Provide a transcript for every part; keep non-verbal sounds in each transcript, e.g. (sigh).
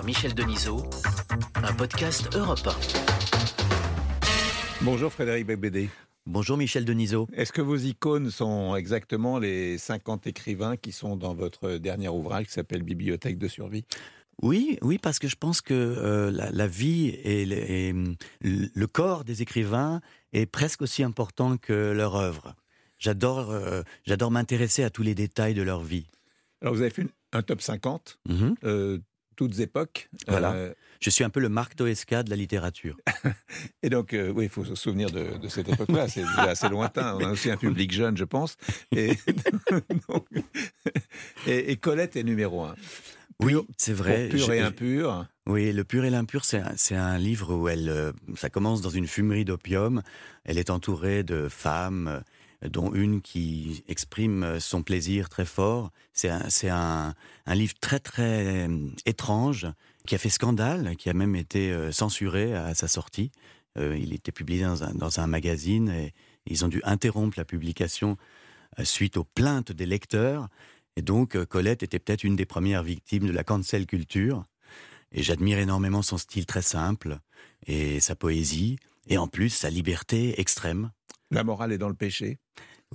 par Michel Denisot, un podcast Europe 1. Bonjour Frédéric Bébédé. Bonjour Michel Denisot. Est-ce que vos icônes sont exactement les 50 écrivains qui sont dans votre dernier ouvrage qui s'appelle Bibliothèque de survie? Oui, oui, parce que je pense que euh, la, vie et, le corps des écrivains est presque aussi important que leur œuvre. J'adore, euh, j'adore m'intéresser à tous les détails de leur vie. Alors vous avez fait un top 50, mhm. euh, toutes époques. Voilà. Je suis un peu le Marc Toesca de la littérature. (laughs) et donc, oui, il faut se souvenir de, cette époque-là. C'est assez lointain. On a aussi un public jeune, je pense. Et, (laughs) et Colette est numéro un. Oui, c'est vrai. Pur et impur. Oui, Le pur et l'impur, c'est un, livre où elle, euh, ça commence dans une fumerie d'opium. Elle est entourée de femmes, euh, dont une qui exprime son plaisir très fort. C'est un, livre très très euh, étrange qui a fait scandale, qui a même été censuré à sa sortie. il était publié dans un, magazine et ils ont dû interrompre la publication suite aux plaintes des lecteurs. Et donc, euh, Colette était peut-être une des premières victimes de la cancel culture. Et j'admire énormément son style très simple et sa poésie, et en plus sa liberté extrême. La morale est dans le péché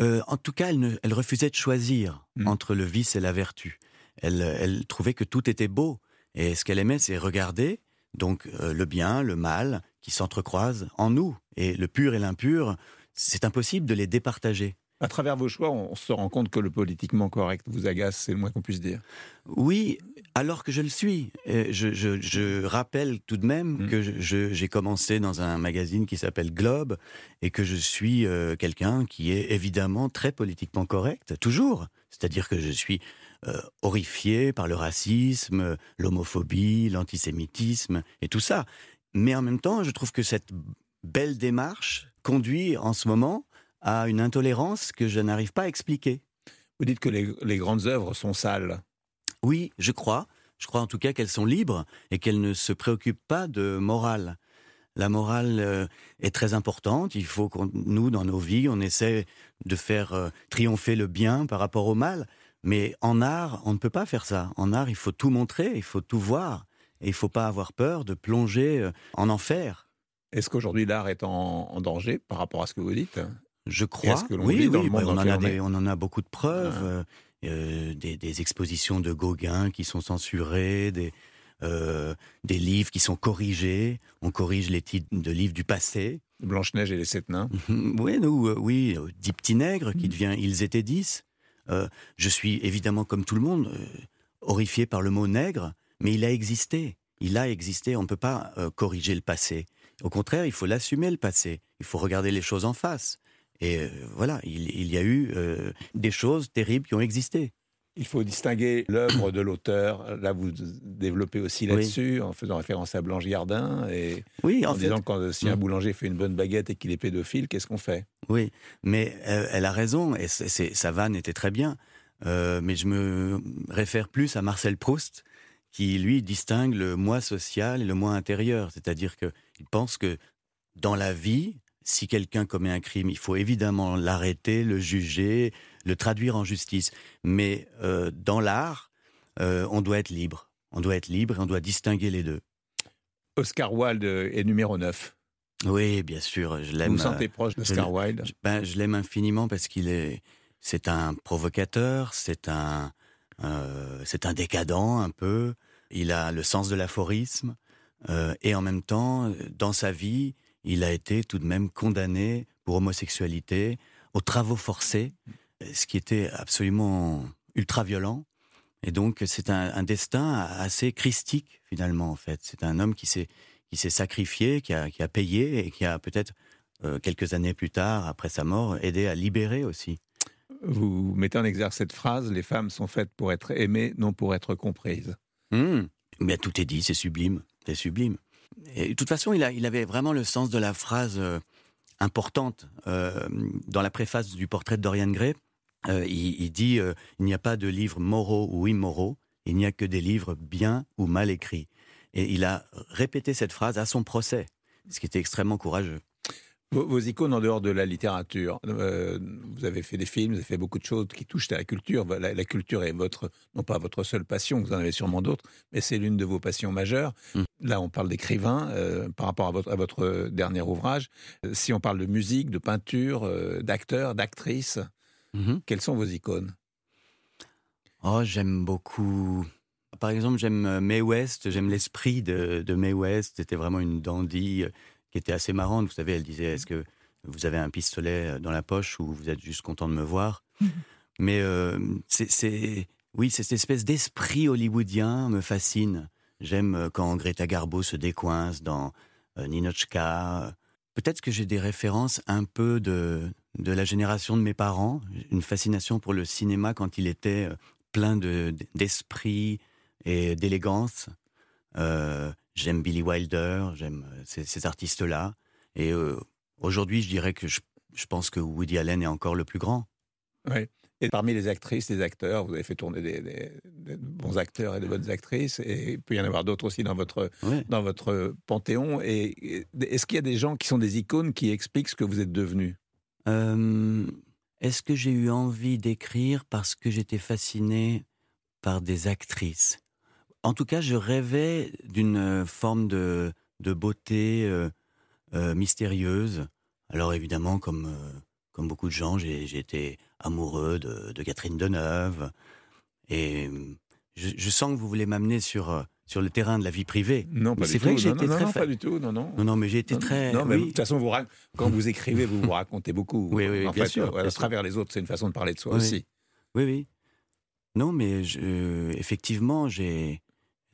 euh, En tout cas, elle, refusait de choisir hmm. entre le vice et la vertu. Elle, trouvait que tout était beau, et ce qu'elle aimait, c'est regarder donc euh, le bien, le mal, qui s'entrecroisent en nous. Et le pur et l'impur, c'est impossible de les départager. À travers vos choix, on se rend compte que le politiquement correct vous agace, c'est le moins qu'on puisse dire. Oui, alors que je le suis. Je, rappelle tout de même mm. que j'ai commencé dans un magazine qui s'appelle Globe et que je suis euh, quelqu'un qui est évidemment très politiquement correct, toujours. C'est-à-dire que je suis euh, horrifié par le racisme, l'homophobie, l'antisémitisme et tout ça. Mais en même temps, je trouve que cette belle démarche conduit en ce moment à une intolérance que je n'arrive pas à expliquer. Vous dites que les, grandes œuvres sont sales. Oui, je crois. Je crois en tout cas qu'elles sont libres et qu'elles ne se préoccupent pas de morale. La morale euh, est très importante. Il faut que nous, dans nos vies, on essaie de faire euh, triompher le bien par rapport au mal. Mais en art, on ne peut pas faire ça. En art, il faut tout montrer, il faut tout voir. Et il ne faut pas avoir peur de plonger euh, en enfer. Est-ce qu'aujourd'hui l'art est en, danger par rapport à ce que vous dites? Je crois. oui, oui, on, en a on, en a beaucoup de preuves. Ah. Euh, euh, des, expositions de Gauguin qui sont censurées, des, euh, des livres qui sont corrigés. On corrige les titres de livres du passé. Blanche-Neige et les Sept Nains. (laughs) oui, nous, oui, Dix Petits Nègres qui mm. devient Ils étaient dix. je suis évidemment, comme tout le monde, horrifié par le mot nègre, mais il a existé. Il a existé. On ne peut pas corriger le passé. Au contraire, il faut l'assumer le passé. Il faut regarder les choses en face. Et euh, voilà, il, y a eu euh, des choses terribles qui ont existé. Il faut distinguer l'œuvre de l'auteur. Là, vous développez aussi là-dessus, en faisant référence à Blanche Gardin et oui, en, disant que quand si un mm. boulanger fait une bonne baguette et qu'il est pédophile, qu'est-ce qu'on fait? Oui, mais euh, elle a raison, et sa vanne était très bien. mais je me réfère plus à Marcel Proust, qui lui distingue le moi social et le moi intérieur. C'est-à-dire qu'il pense que dans la vie, si quelqu'un commet un crime, il faut évidemment l'arrêter, le juger, le traduire en justice. Mais euh, dans l'art, euh, on doit être libre. On doit être libre et on doit distinguer les deux. Oscar Wilde est numéro 9. Oui, bien sûr, je l'aime. Vous vous sentez proche d'Oscar Wilde? ben, Je l'aime infiniment parce qu'il est, c'est un provocateur, c'est un, euh, c'est un décadent un peu. Il a le sens de l'aphorisme et en même temps, dans sa vie, il a été tout de même condamné pour homosexualité, aux travaux forcés, ce qui était absolument ultra violent. Et donc c'est un, destin assez christique finalement en fait. C'est un homme qui s'est qui s'est sacrifié, qui a, qui a, payé et qui a peut-être euh, quelques années plus tard, après sa mort, aidé à libérer aussi. Vous mettez en exergue cette phrase les femmes sont faites pour être aimées, non pour être comprises. Mmh. Mais tout est dit, c'est sublime, c'est sublime. Et de toute façon, il, a, il, avait vraiment le sens de la phrase euh, importante. Euh, dans la préface du portrait de Dorian Gray, euh, il, dit Il n'y a pas de livres moraux ou immoraux, il n'y a que des livres bien ou mal écrits. Et il a répété cette phrase à son procès, ce qui était extrêmement courageux. Vos, icônes en dehors de la littérature, euh, vous avez fait des films, vous avez fait beaucoup de choses qui touchent à la culture. La, culture est votre, non pas votre seule passion, vous en avez sûrement d'autres, mais c'est l'une de vos passions majeures. Mmh. Là, on parle d'écrivain euh, par rapport à votre, à votre dernier ouvrage. Euh, si on parle de musique, de peinture, d'acteurs, d'actrices, mmh quelles sont vos icônes? Oh, j'aime beaucoup. Par exemple, j'aime Mae West, j'aime l'esprit de, de Mae West. C'était vraiment une dandy qui était assez marrante. Vous savez, elle disait Est-ce que vous avez un pistolet euh, dans la poche ou vous êtes juste content de me voir? Mais euh, c'est. Oui, cette espèce d'esprit hollywoodien me fascine. J'aime euh, quand Greta Garbo se décoince dans Ninochka. Peut-être que j'ai des références un peu de, de la génération de mes parents, une fascination pour le cinéma quand il était plein d'esprit et d'élégance. J'aime Billy Wilder, j'aime euh, ces, artistes-là. Et euh, aujourd'hui, je dirais que je, pense que Woody Allen est encore le plus grand. Oui. Et parmi les actrices, les acteurs, vous avez fait tourner des, bons acteurs et de bonnes actrices, et il peut y en avoir d'autres aussi dans votre, dans votre panthéon. Et est-ce qu'il y a des gens qui sont des icônes qui expliquent ce que vous êtes devenu euh, Est-ce que j'ai eu envie d'écrire parce que j'étais fasciné par des actrices? En tout cas, je rêvais d'une euh, forme de, beauté euh, euh, mystérieuse. Alors évidemment, comme, comme beaucoup de gens, j'ai été amoureux de, Catherine Deneuve. Et je, sens que vous voulez m'amener sur, sur le terrain de la vie privée. Non, pas du tout. Vrai que j'ai été très... Non, pas du tout, non, non. Non, non, mais j'ai été très... Non, mais de toute façon, vous, quand vous écrivez, vous vous (laughs) racontez beaucoup. Oui, oui, bien sûr. À travers les autres, c'est une façon de parler de soi aussi. Oui, oui. Non, mais je, effectivement, j'ai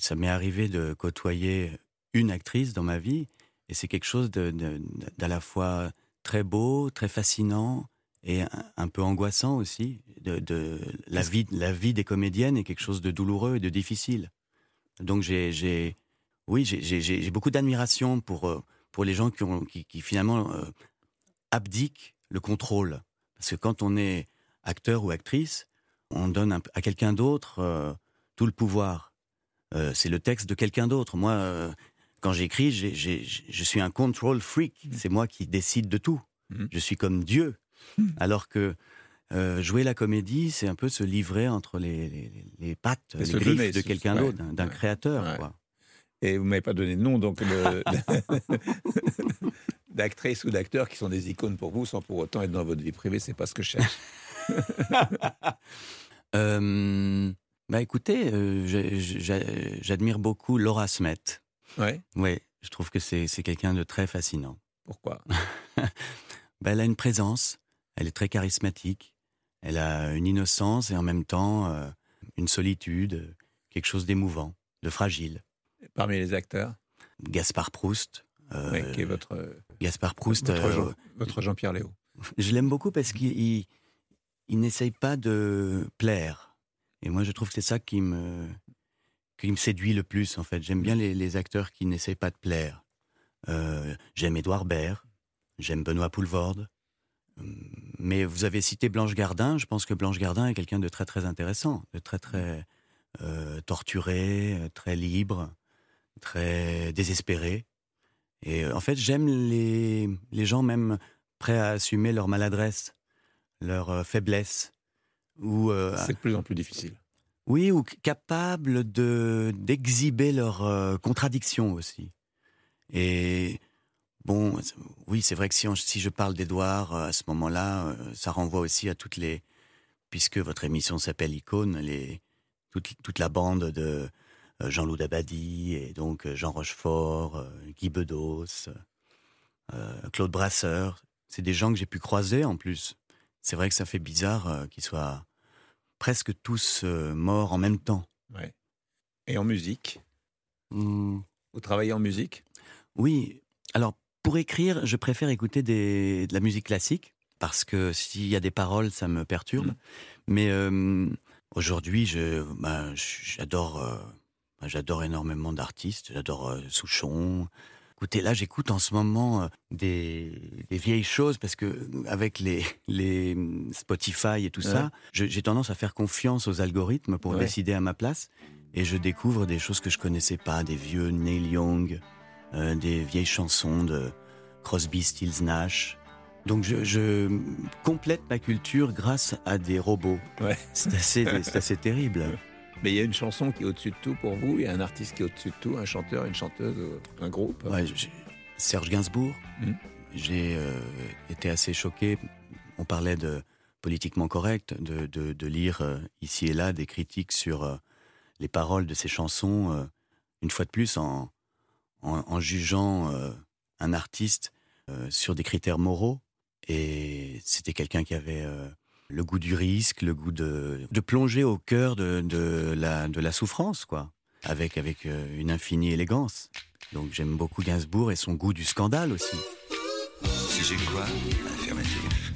ça m'est arrivé de côtoyer une actrice dans ma vie, et c'est quelque chose d'à la fois très beau, très fascinant, et un, peu angoissant aussi. De, la, vie, la vie des comédiennes est quelque chose de douloureux et de difficile. Donc j'ai, oui, j'ai beaucoup d'admiration pour, euh, pour les gens qui, ont, qui, finalement euh, abdiquent le contrôle. Parce que quand on est acteur ou actrice, on donne à quelqu'un d'autre euh, tout le pouvoir. Euh, c'est le texte de quelqu'un d'autre. Moi, euh, quand j'écris, je suis un control freak. Mmh. C'est moi qui décide de tout. Mmh. Je suis comme Dieu. Mmh. Alors que euh, jouer la comédie, c'est un peu se livrer entre les, pattes, les griffes de quelqu'un d'autre, d'un créateur. Et vous m'avez pas donné de nom, donc (laughs) d'actrices ou d'acteurs qui sont des icônes pour vous, sans pour autant être dans votre vie privée, c'est pas ce que je cherche. (laughs) (laughs) Bah écoutez, euh, j'admire beaucoup Laura Smet. Ouais. Oui, je trouve que c'est quelqu'un de très fascinant. Pourquoi? (laughs) Bah, Elle a une présence, elle est très charismatique, elle a une innocence et en même temps euh, une solitude, quelque chose d'émouvant, de fragile. parmi les acteurs? Gaspard Proust. Euh, oui, qui est votre. Gaspard Proust. Votre, Jean, pierre Léo. Je l'aime beaucoup parce qu'il il n'essaye pas de plaire et moi, je trouve que c'est ça qui me, qui me séduit le plus, en fait. J'aime bien les, acteurs qui n'essayent pas de plaire. Euh, j'aime Édouard Baird, j'aime Benoît Poulvorde. Hum, mais vous avez cité Blanche Gardin. Je pense que Blanche Gardin est quelqu'un de très, très intéressant, de très, très euh, torturé, très libre, très désespéré. Et euh, en fait, j'aime les, les gens même prêts à assumer leur maladresse, leur faiblesse, euh, c'est de plus en plus difficile. Oui, ou capables de d'exhiber leurs euh, contradictions aussi. Et bon, oui, c'est vrai que si, je parle d'Edouard euh, à ce moment-là, ça renvoie aussi à toutes les, puisque votre émission s'appelle Icône, les toute, toute la bande de Jean-Loup Dabadi et donc Jean Rochefort, Guy Bedos, Claude Brasseur. C'est des gens que j'ai pu croiser en plus. C'est vrai que ça fait bizarre qu'ils soient presque tous euh, morts en même temps. Ouais. Et en musique? Mmh. Vous travaillez en musique? Oui. Alors, pour écrire, je préfère écouter des, de la musique classique, parce que s'il y a des paroles, ça me perturbe. Mmh. Mais euh, aujourd'hui, je, bah, j'adore, euh, j'adore énormément d'artistes. J'adore Souchon, Écoutez, là, j'écoute en ce moment euh, des, vieilles choses parce que avec les, (laughs) les Spotify et tout ça, j'ai tendance à faire confiance aux algorithmes pour décider à ma place. Et je découvre des choses que je connaissais pas, des vieux Neil Young, euh, des vieilles chansons de Crosby, Stills, Nash. Donc je, complète ma culture grâce à des robots. Ouais. C'est assez, assez (laughs) terrible. Mais il y a une chanson qui est au-dessus de tout pour vous, il y a un artiste qui est au-dessus de tout, un chanteur, une chanteuse, un groupe. Ouais, Serge Gainsbourg. Hmm. J'ai euh, été assez choqué. On parlait de politiquement correct, de, de, lire euh, ici et là des critiques sur euh, les paroles de ces chansons, une fois de plus en, en, jugeant un artiste sur des critères moraux. Et c'était quelqu'un qui avait le goût du risque, le goût de, de plonger au cœur de, de, la, de la souffrance, quoi, avec, avec une infinie élégance. Donc j'aime beaucoup Gainsbourg et son goût du scandale aussi. Si j'ai quoi Affirmatif.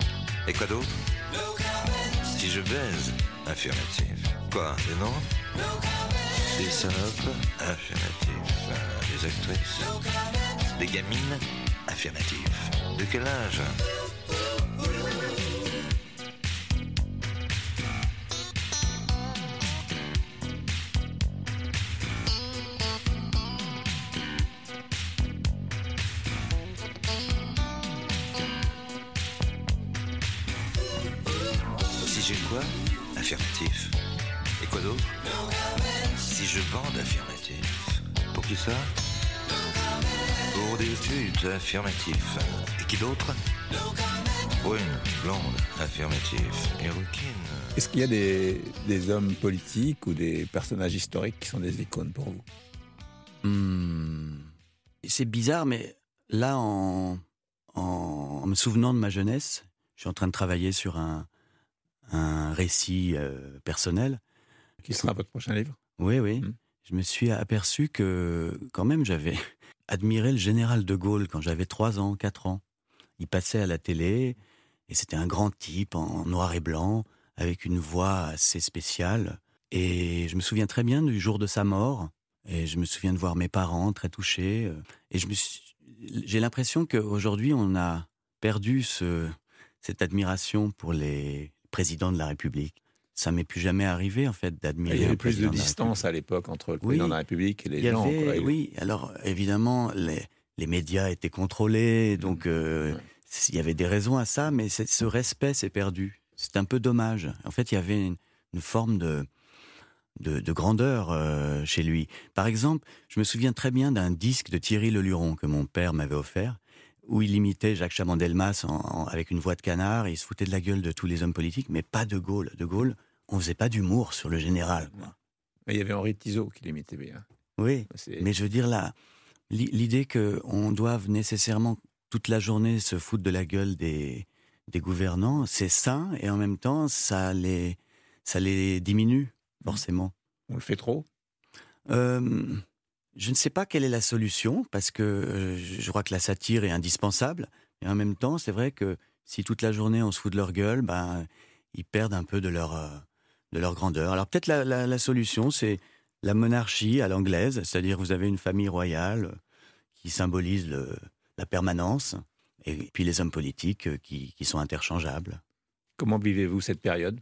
Et quoi d'autre? Si je baise Affirmatif. Quoi Des noms Des salopes Affirmatif. Des actrices Des gamines Affirmatif. De quel âge? J'ai quoi Affirmatif. Et quoi d'autre Si je bande affirmatif. Pour qui ça Pour des études affirmatif. Et qui d'autre Brune, blonde, affirmatif. Et rouquine. Est-ce qu'il y a des, des, hommes politiques ou des personnages historiques qui sont des icônes pour vous hmm. C'est bizarre, mais là, en, en me souvenant de ma jeunesse, je suis en train de travailler sur un, un récit euh, personnel. Qui sera votre prochain livre? Oui, oui. Hmm. Je me suis aperçu que quand même j'avais (laughs) admiré le général de Gaulle quand j'avais 3 ans, 4 ans. Il passait à la télé et c'était un grand type en noir et blanc avec une voix assez spéciale. Et je me souviens très bien du jour de sa mort. Et je me souviens de voir mes parents très touchés. Et je me j'ai l'impression qu'aujourd'hui, on a perdu ce, cette admiration pour les, président de la République. Ça m'est plus jamais arrivé en fait d'admirer. Il y avait plus de distance à l'époque entre le président de la République et les gens. Oui, alors évidemment les, les, médias étaient contrôlés, donc euh, il y avait des raisons à ça, mais ce respect s'est perdu. C'est un peu dommage. En fait, il y avait une, forme de, de, grandeur euh, chez lui. Par exemple, je me souviens très bien d'un disque de Thierry Leluron que mon père m'avait offert, où il imitait Jacques Chaban-Delmas avec une voix de canard, et il se foutait de la gueule de tous les hommes politiques, mais pas de Gaulle. De Gaulle, on faisait pas d'humour sur le général. il y avait Henri Tizot qui l'imitait bien. Oui, mais je veux dire là, l'idée qu'on doive nécessairement toute la journée se foutre de la gueule des, des gouvernants, c'est sain, et en même temps, ça les, ça les diminue, forcément. On le fait trop? Euh, je ne sais pas quelle est la solution, parce que euh, je crois que la satire est indispensable. Et en même temps, c'est vrai que si toute la journée on se fout de leur gueule, ben, ils perdent un peu de leur, euh, de leur grandeur. Alors peut-être la, solution, c'est la monarchie à l'anglaise, c'est-à-dire vous avez une famille royale qui symbolise la permanence, et puis les hommes politiques euh, qui, qui sont interchangeables. Comment vivez-vous cette période?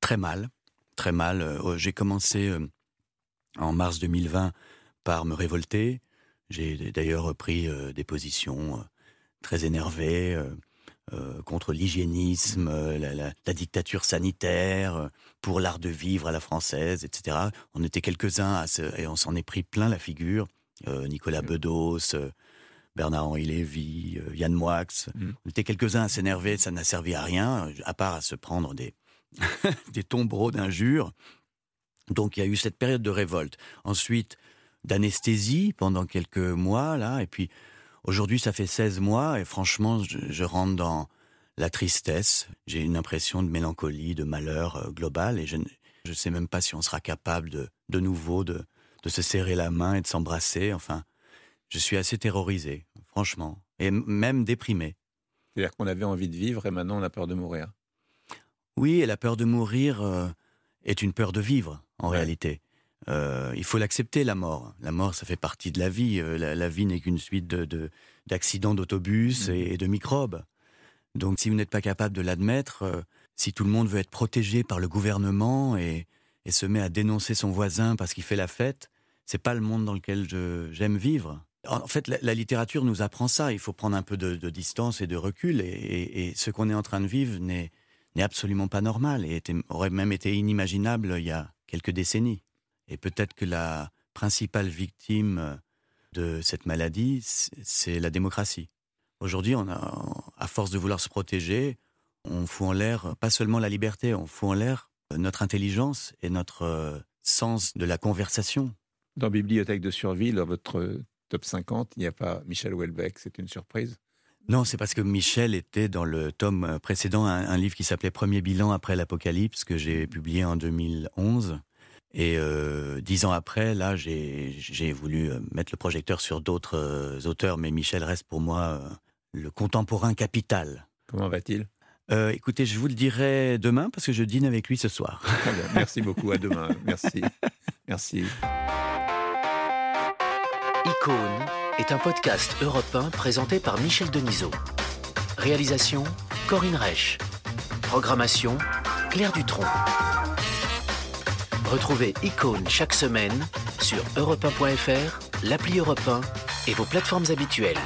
Très mal, très mal. J'ai commencé en mars 2020 par me révolter. J'ai d'ailleurs repris euh, des positions euh, très énervées euh, contre l'hygiénisme, la, dictature sanitaire, pour l'art de vivre à la française, etc. On était quelques-uns et on s'en est pris plein la figure. Nicolas Bedos, Bernard-Henri Lévy, Yann Moix. Mm. On était quelques-uns à s'énerver, ça n'a servi à rien, à part à se prendre des, (laughs) des tombereaux d'injures. Donc il y a eu cette période de révolte. Ensuite, d'anesthésie pendant quelques mois, là, et puis aujourd'hui ça fait 16 mois, et franchement, je, rentre dans la tristesse. J'ai une impression de mélancolie, de malheur euh, global, et je ne sais même pas si on sera capable de, de nouveau de, de se serrer la main et de s'embrasser. Enfin, je suis assez terrorisé, franchement, et même déprimé. C'est-à-dire qu'on avait envie de vivre et maintenant on a peur de mourir. Oui, et la peur de mourir euh, est une peur de vivre en réalité. Euh, il faut l'accepter, la mort. La mort, ça fait partie de la vie. Euh, la, vie n'est qu'une suite de, d'accidents d'autobus mmh. et, de microbes. Donc si vous n'êtes pas capable de l'admettre, euh, si tout le monde veut être protégé par le gouvernement et, se met à dénoncer son voisin parce qu'il fait la fête, c'est pas le monde dans lequel j'aime vivre. En fait, la, littérature nous apprend ça. Il faut prendre un peu de, distance et de recul. Et, ce qu'on est en train de vivre n'est absolument pas normal et aurait même été inimaginnable il y a quelques décennies. Et peut-être que la principale victime de cette maladie, c'est la démocratie. Aujourd'hui, à force de vouloir se protéger, on fout en l'air pas seulement la liberté, on fout en l'air notre intelligence et notre euh, sens de la conversation. Dans Bibliothèque de survie, dans votre top 50, il n'y a pas Michel Houellebecq, c'est une surprise Non, c'est parce que Michel était dans le tome précédent, un, livre qui s'appelait Premier bilan après l'apocalypse, que j'ai publié en 2011. Et euh, dix ans après, là, j'ai voulu euh, mettre le projecteur sur d'autres auteurs, mais Michel reste pour moi le contemporain capital. Comment va-t-il? Euh, écoutez, je vous le dirai demain parce que je dîne avec lui ce soir. Merci beaucoup. À demain. Merci. Merci. Icône est un podcast européen présenté par Michel Denisot. Réalisation Corinne Reich. Programmation Claire Dutronc. Retrouvez Icône chaque semaine sur europe l'appli Europe et vos plateformes habituelles.